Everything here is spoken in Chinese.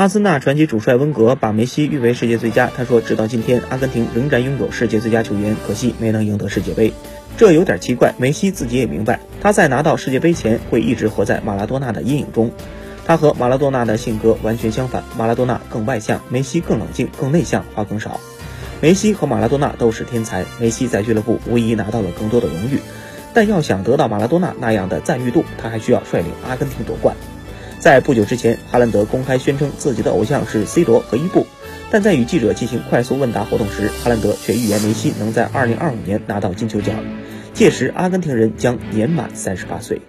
阿森纳传奇主帅温格把梅西誉为世界最佳。他说：“直到今天，阿根廷仍然拥有世界最佳球员，可惜没能赢得世界杯。这有点奇怪。梅西自己也明白，他在拿到世界杯前会一直活在马拉多纳的阴影中。他和马拉多纳的性格完全相反，马拉多纳更外向，梅西更冷静、更内向，话更少。梅西和马拉多纳都是天才，梅西在俱乐部无疑拿到了更多的荣誉，但要想得到马拉多纳那样的赞誉度，他还需要率领阿根廷夺冠。”在不久之前，哈兰德公开宣称自己的偶像是 C 罗和伊布，但在与记者进行快速问答活动时，哈兰德却预言梅西能在2025年拿到金球奖，届时阿根廷人将年满三十八岁。